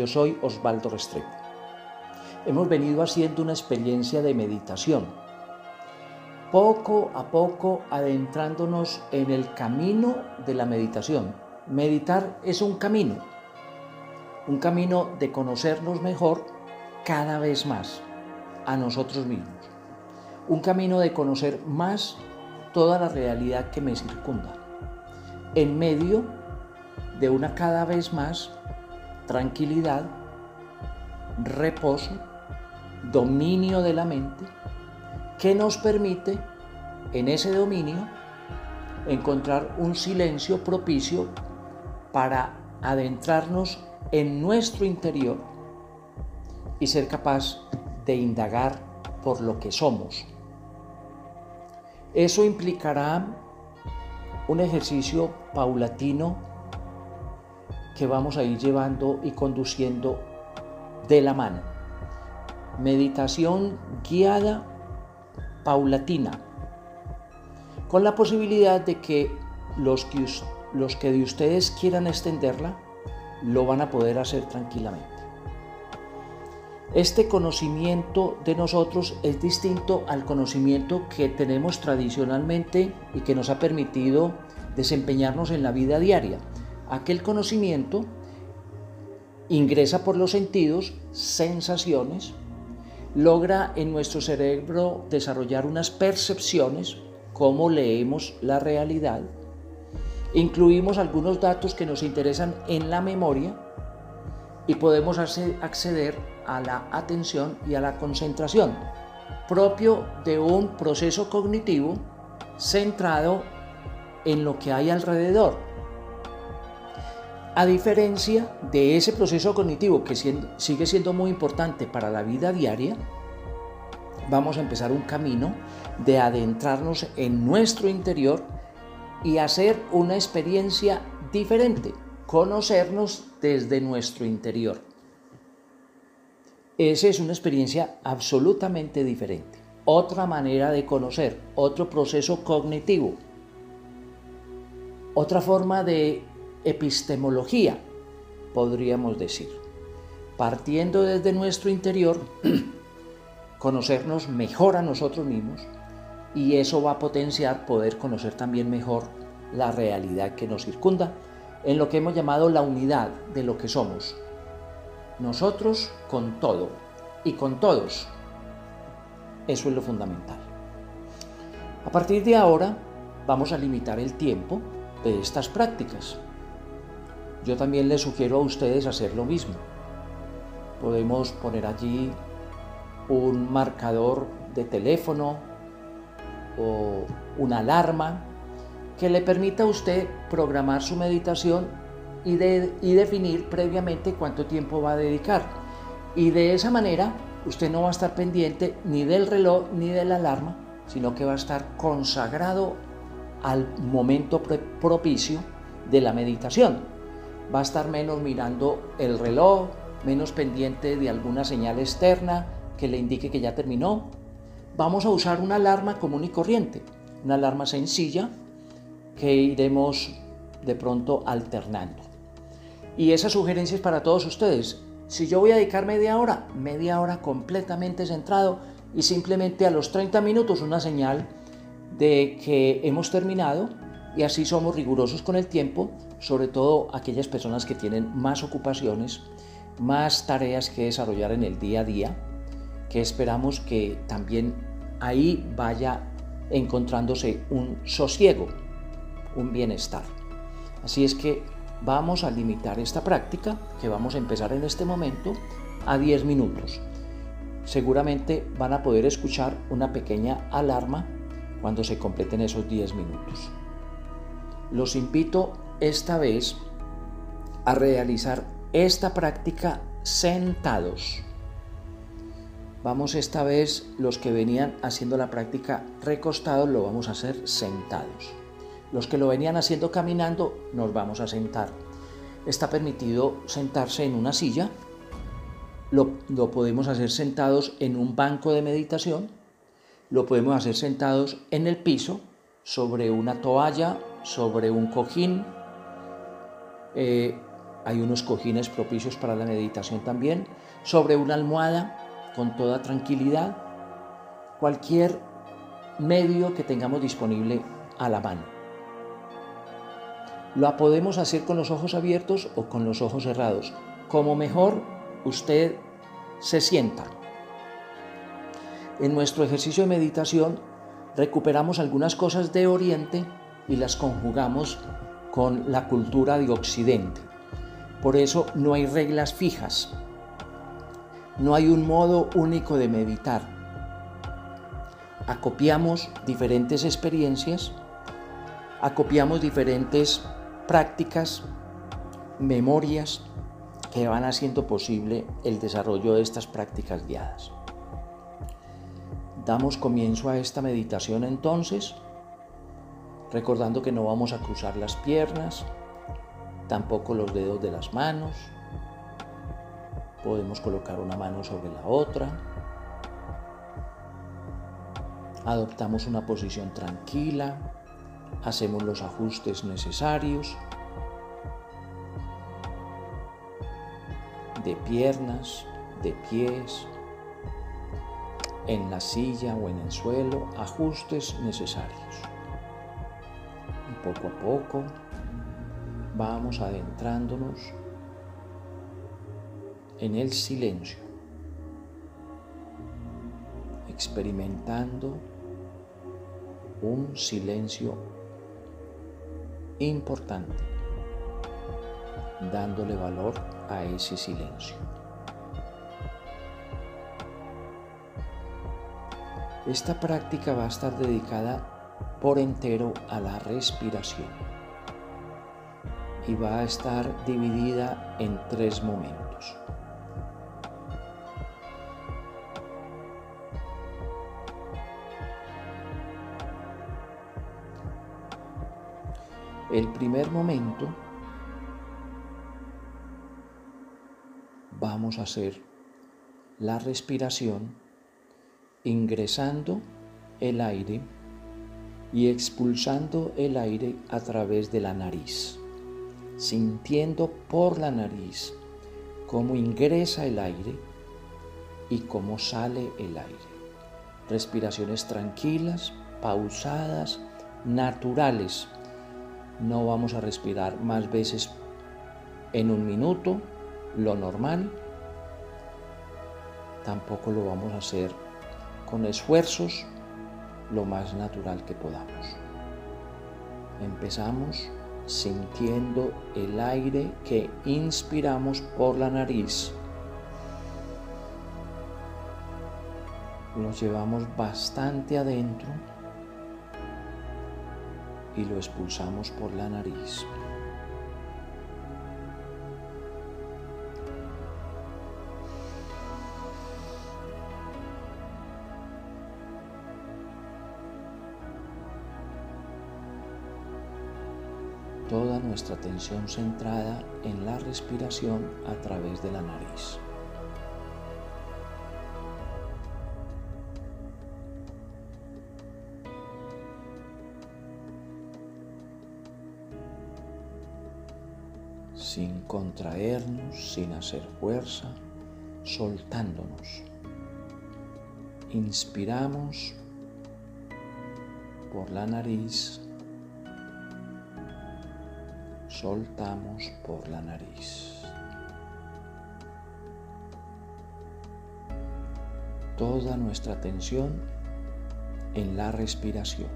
Yo soy Osvaldo Restrepo. Hemos venido haciendo una experiencia de meditación, poco a poco adentrándonos en el camino de la meditación. Meditar es un camino, un camino de conocernos mejor cada vez más a nosotros mismos, un camino de conocer más toda la realidad que me circunda, en medio de una cada vez más tranquilidad, reposo, dominio de la mente, que nos permite en ese dominio encontrar un silencio propicio para adentrarnos en nuestro interior y ser capaz de indagar por lo que somos. Eso implicará un ejercicio paulatino que vamos a ir llevando y conduciendo de la mano. Meditación guiada paulatina, con la posibilidad de que los que, los que de ustedes quieran extenderla, lo van a poder hacer tranquilamente. Este conocimiento de nosotros es distinto al conocimiento que tenemos tradicionalmente y que nos ha permitido desempeñarnos en la vida diaria. Aquel conocimiento ingresa por los sentidos, sensaciones, logra en nuestro cerebro desarrollar unas percepciones, cómo leemos la realidad, incluimos algunos datos que nos interesan en la memoria y podemos acceder a la atención y a la concentración, propio de un proceso cognitivo centrado en lo que hay alrededor. A diferencia de ese proceso cognitivo que sigue siendo muy importante para la vida diaria, vamos a empezar un camino de adentrarnos en nuestro interior y hacer una experiencia diferente, conocernos desde nuestro interior. Esa es una experiencia absolutamente diferente. Otra manera de conocer, otro proceso cognitivo, otra forma de epistemología, podríamos decir. Partiendo desde nuestro interior, conocernos mejor a nosotros mismos y eso va a potenciar poder conocer también mejor la realidad que nos circunda en lo que hemos llamado la unidad de lo que somos, nosotros con todo y con todos. Eso es lo fundamental. A partir de ahora vamos a limitar el tiempo de estas prácticas. Yo también les sugiero a ustedes hacer lo mismo. Podemos poner allí un marcador de teléfono o una alarma que le permita a usted programar su meditación y, definir previamente cuánto tiempo va a dedicar. Y de esa manera usted no va a estar pendiente ni del reloj ni de la alarma, sino que va a estar consagrado al momento propicio de la meditación. Va a estar menos mirando el reloj, menos pendiente de alguna señal externa que le indique que ya terminó. Vamos a usar una alarma común y corriente, una alarma sencilla que iremos de pronto alternando. Y esa sugerencia es para todos ustedes. Si yo voy a dedicar media hora, media hora completamente centrado y simplemente a los 30 minutos una señal de que hemos terminado y así somos rigurosos con el tiempo, sobre todo aquellas personas que tienen más ocupaciones, más tareas que desarrollar en el día a día, que esperamos que también ahí vaya encontrándose un sosiego, un bienestar. Así es que vamos a limitar esta práctica, que vamos a empezar en este momento, a 10 minutos. Seguramente van a poder escuchar una pequeña alarma cuando se completen esos 10 minutos. Los invito esta vez a realizar esta práctica sentados. Vamos esta vez, los que venían haciendo la práctica recostados, lo vamos a hacer sentados. Los que lo venían haciendo caminando, nos vamos a sentar. Está permitido sentarse en una silla. Lo, podemos hacer sentados en un banco de meditación. Lo podemos hacer sentados en el piso, sobre una toalla, sobre un cojín. Eh, Hay unos cojines propicios para la meditación también, sobre una almohada con toda tranquilidad, cualquier medio que tengamos disponible a la mano. Lo podemos hacer con los ojos abiertos o con los ojos cerrados, como mejor usted se sienta. En nuestro ejercicio de meditación recuperamos algunas cosas de Oriente y las conjugamos con la cultura de Occidente. Por eso no hay reglas fijas, no hay un modo único de meditar. Acopiamos diferentes experiencias, acopiamos diferentes prácticas, memorias que van haciendo posible el desarrollo de estas prácticas guiadas. Damos comienzo a esta meditación entonces, recordando que no vamos a cruzar las piernas, tampoco los dedos de las manos. Podemos colocar una mano sobre la otra. Adoptamos una posición tranquila, hacemos los ajustes necesarios de piernas, de pies, en la silla o en el suelo, ajustes necesarios. Poco a poco vamos adentrándonos en el silencio, experimentando un silencio importante, dándole valor a ese silencio. Esta práctica va a estar dedicada por entero a la respiración y va a estar dividida en tres momentos. El primer momento vamos a hacer la respiración ingresando el aire y expulsando el aire a través de la nariz, sintiendo por la nariz cómo ingresa el aire y cómo sale el aire. Respiraciones tranquilas, pausadas, naturales. No vamos a respirar más veces en un minuto, lo normal. Tampoco lo vamos a hacer con esfuerzos lo más natural que podamos. Empezamos sintiendo el aire que inspiramos por la nariz. Lo llevamos bastante adentro y lo expulsamos por la nariz. Atención centrada en la respiración a través de la nariz. sin contraernos, sin hacer fuerza, soltándonos. Inspiramos por la nariz soltamos por la nariz. Toda nuestra atención en la respiración.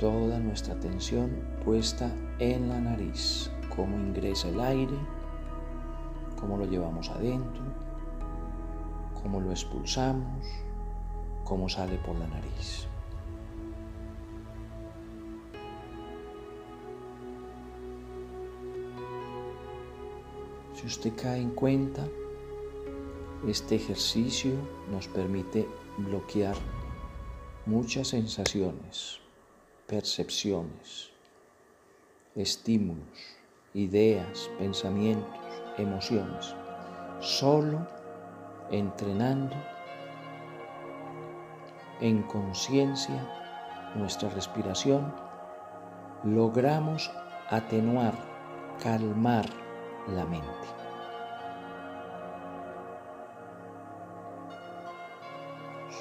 Toda nuestra atención puesta en la nariz, cómo ingresa el aire cómo lo llevamos adentro, cómo lo expulsamos, cómo sale por la nariz. Si usted cae en cuenta, este ejercicio nos permite bloquear muchas sensaciones, percepciones, estímulos, ideas, pensamientos emociones, solo entrenando en conciencia nuestra respiración, logramos atenuar, calmar la mente.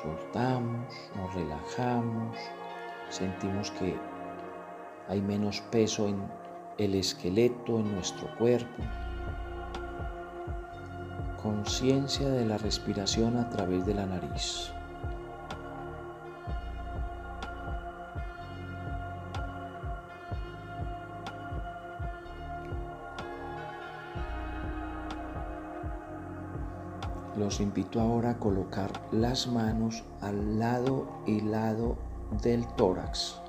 Soltamos, nos relajamos, sentimos que hay menos peso en el esqueleto, en nuestro cuerpo. Conciencia de la respiración a través de la nariz. Los invito ahora a colocar las manos al lado y lado del tórax.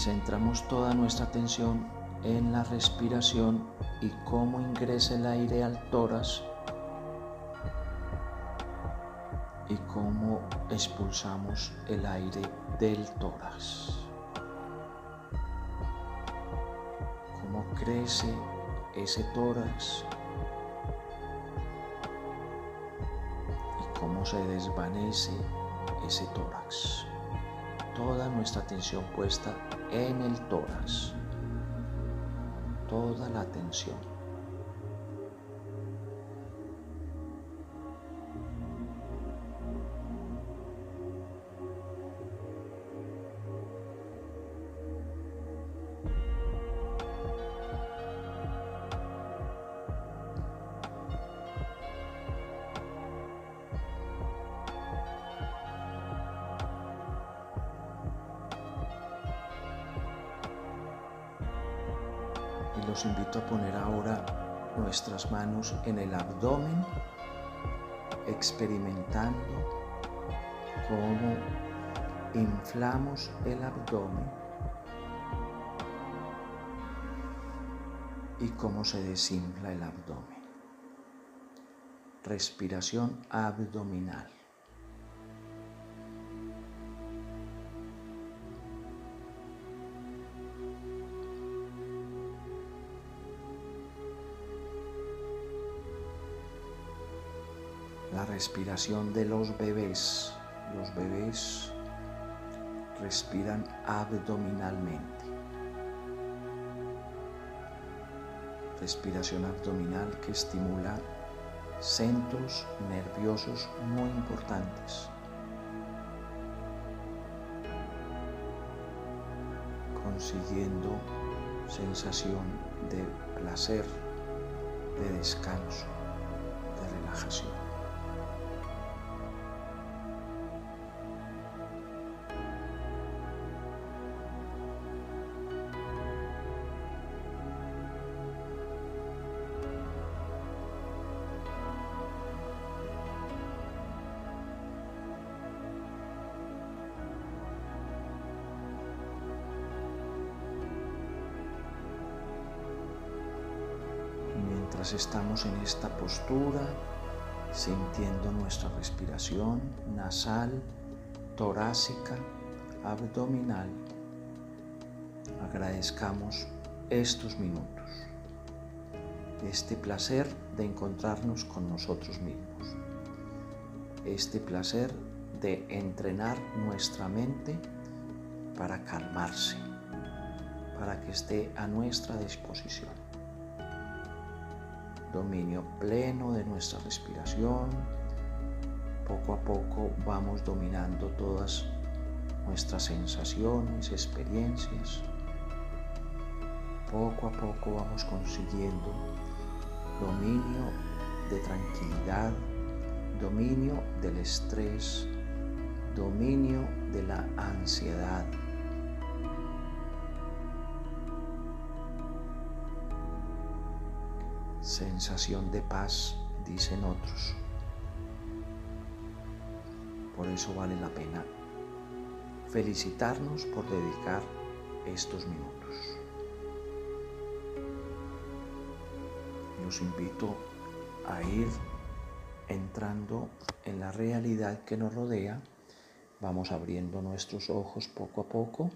Centramos toda nuestra atención en la respiración y cómo ingresa el aire al tórax y cómo expulsamos el aire del tórax. Cómo crece ese tórax cómo se desvanece ese tórax. Toda nuestra atención puesta en el tórax. Toda la atención. Invito a poner ahora nuestras manos en el abdomen, experimentando cómo inflamos el abdomen y cómo se desinfla el abdomen. Respiración abdominal. Respiración de los bebés. Los bebés respiran abdominalmente. Respiración abdominal que estimula centros nerviosos muy importantes. consiguiendo sensación de placer, de descanso, de relajación. Estamos en esta postura, sintiendo nuestra respiración nasal, torácica, abdominal, agradezcamos estos minutos, este placer de encontrarnos con nosotros mismos, este placer de entrenar nuestra mente para calmarse, para que esté a nuestra disposición dominio pleno de nuestra respiración. Poco a poco vamos dominando todas nuestras sensaciones, experiencias. Poco a poco vamos consiguiendo dominio de tranquilidad, dominio del estrés, dominio de la ansiedad, sensación de paz, dicen otros. Por eso vale la pena felicitarnos por dedicar estos minutos. Los invito a ir entrando en la realidad que nos rodea. Vamos abriendo nuestros ojos poco a poco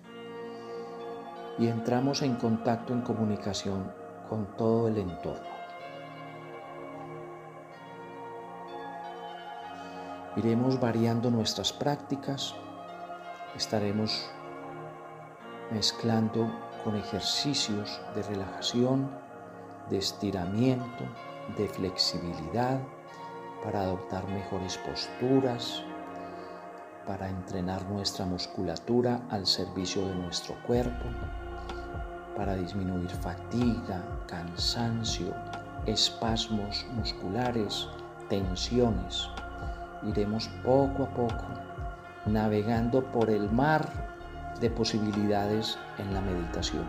y entramos en contacto, en comunicación con todo el entorno. Iremos variando nuestras prácticas, estaremos mezclando con ejercicios de relajación, de estiramiento, de flexibilidad, para adoptar mejores posturas, para entrenar nuestra musculatura al servicio de nuestro cuerpo, para disminuir fatiga, cansancio, espasmos musculares, tensiones. Iremos poco a poco navegando por el mar de posibilidades en la meditación.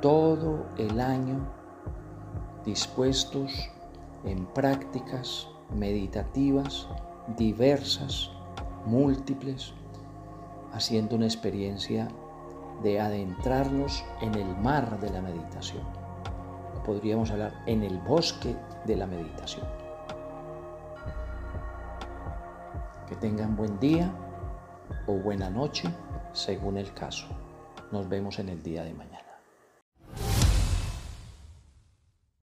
Todo el año dispuestos en prácticas meditativas diversas, múltiples, haciendo una experiencia de adentrarnos en el mar de la meditación. Podríamos hablar en el bosque de la meditación. Tengan buen día o buena noche, según el caso. Nos vemos en el día de mañana.